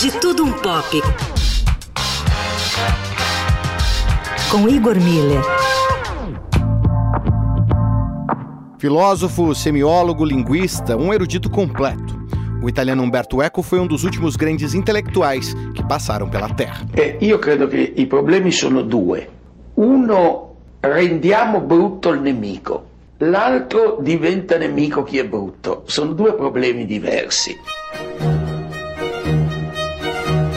De Tudo Um Pop. Com Igor Miller. Filósofo, semiólogo, linguista, um erudito completo. O italiano Umberto Eco foi um dos últimos grandes intelectuais que passaram pela Terra. Eh, io credo che i problemi sono due. Uno, rendiamo brutto il nemico. L'altro diventa nemico chi è brutto. Sono due problemi diversi.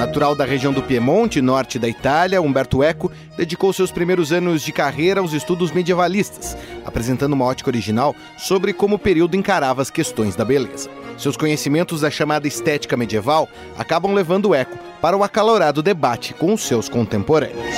Natural da região do Piemonte, norte da Itália, Umberto Eco dedicou seus primeiros anos de carreira aos estudos medievalistas, apresentando uma ótica original sobre como o período encarava as questões da beleza. Seus conhecimentos da chamada estética medieval acabam levando Eco para o acalorado debate com os seus contemporâneos.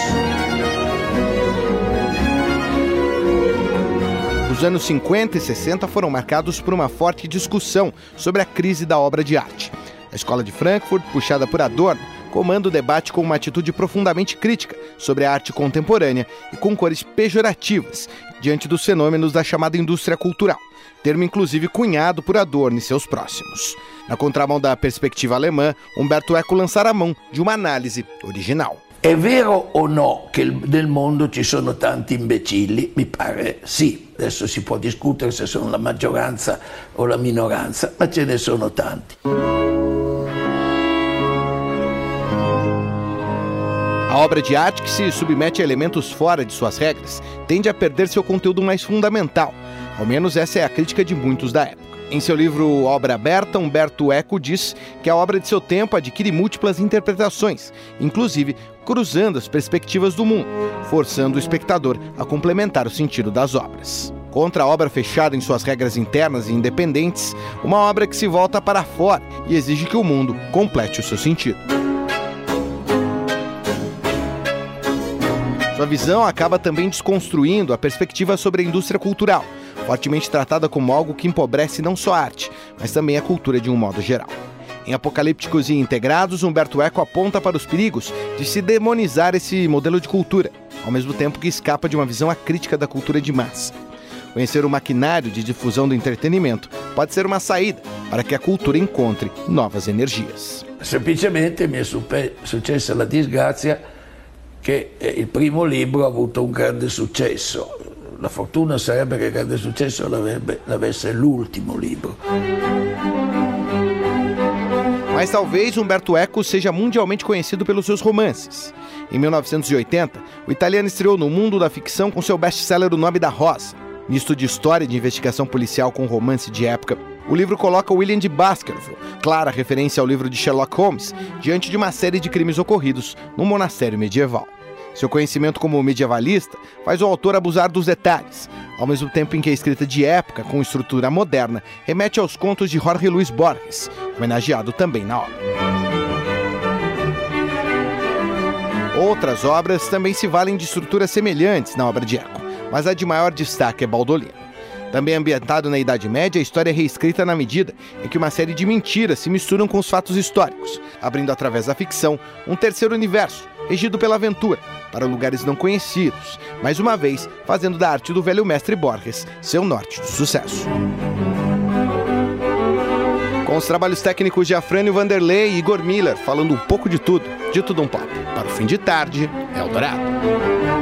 Os anos 50 e 60 foram marcados por uma forte discussão sobre a crise da obra de arte. A escola de Frankfurt, puxada por Adorno, comanda o debate com uma atitude profundamente crítica sobre a arte contemporânea e com cores pejorativas diante dos fenômenos da chamada indústria cultural, termo inclusive cunhado por Adorno e seus próximos. Na contramão da perspectiva alemã, Umberto Eco lançará a mão de uma análise original. È vero o no che nel mondo ci sono tanti imbecilli? Mi pare sì. Adesso si può discutere se sono la maggioranza o la minoranza, ma ce ne sono tanti. A obra de arte que se submete a elementos fora de suas regras tende a perder seu conteúdo mais fundamental. Ao menos essa é a crítica de muitos da época. Em seu livro Obra Aberta, Humberto Eco diz que a obra de seu tempo adquire múltiplas interpretações, inclusive cruzando as perspectivas do mundo, forçando o espectador a complementar o sentido das obras. Contra a obra fechada em suas regras internas e independentes, uma obra que se volta para fora e exige que o mundo complete o seu sentido. Sua visão acaba também desconstruindo a perspectiva sobre a indústria cultural, fortemente tratada como algo que empobrece não só a arte, mas também a cultura de um modo geral. Em Apocalípticos e Integrados, Humberto Eco aponta para os perigos de se demonizar esse modelo de cultura, ao mesmo tempo que escapa de uma visão acrítica da cultura de massa. Conhecer o maquinário de difusão do entretenimento pode ser uma saída para que a cultura encontre novas energias. Semplicemente mi è successa la disgrazia che eh, il primo libro ha avuto un grande successo. La fortuna sarebbe che il grande successo l'avesse l'ultimo libro. Mas talvez Umberto Eco seja mundialmente conhecido pelos seus romances. Em 1980, o italiano estreou no mundo da ficção com seu best-seller O Nome da Rosa. Misto de história e de investigação policial com romance de época, o livro coloca William de Baskerville, clara referência ao livro de Sherlock Holmes, diante de uma série de crimes ocorridos num monastério medieval. Seu conhecimento como medievalista faz o autor abusar dos detalhes, ao mesmo tempo em que a escrita de época, com estrutura moderna, remete aos contos de Jorge Luis Borges, homenageado também na obra. Outras obras também se valem de estruturas semelhantes na obra de Eco, mas a de maior destaque é Baldolino. Também ambientado na Idade Média, a história é reescrita na medida em que uma série de mentiras se misturam com os fatos históricos, abrindo através da ficção um terceiro universo, regido pela aventura, para lugares não conhecidos, mais uma vez fazendo da arte do velho mestre Borges seu norte do sucesso. Com os trabalhos técnicos de Afrânio Vanderlei e Igor Miller, falando um pouco de tudo, de tudo um pop. Para o fim de tarde, Eldorado.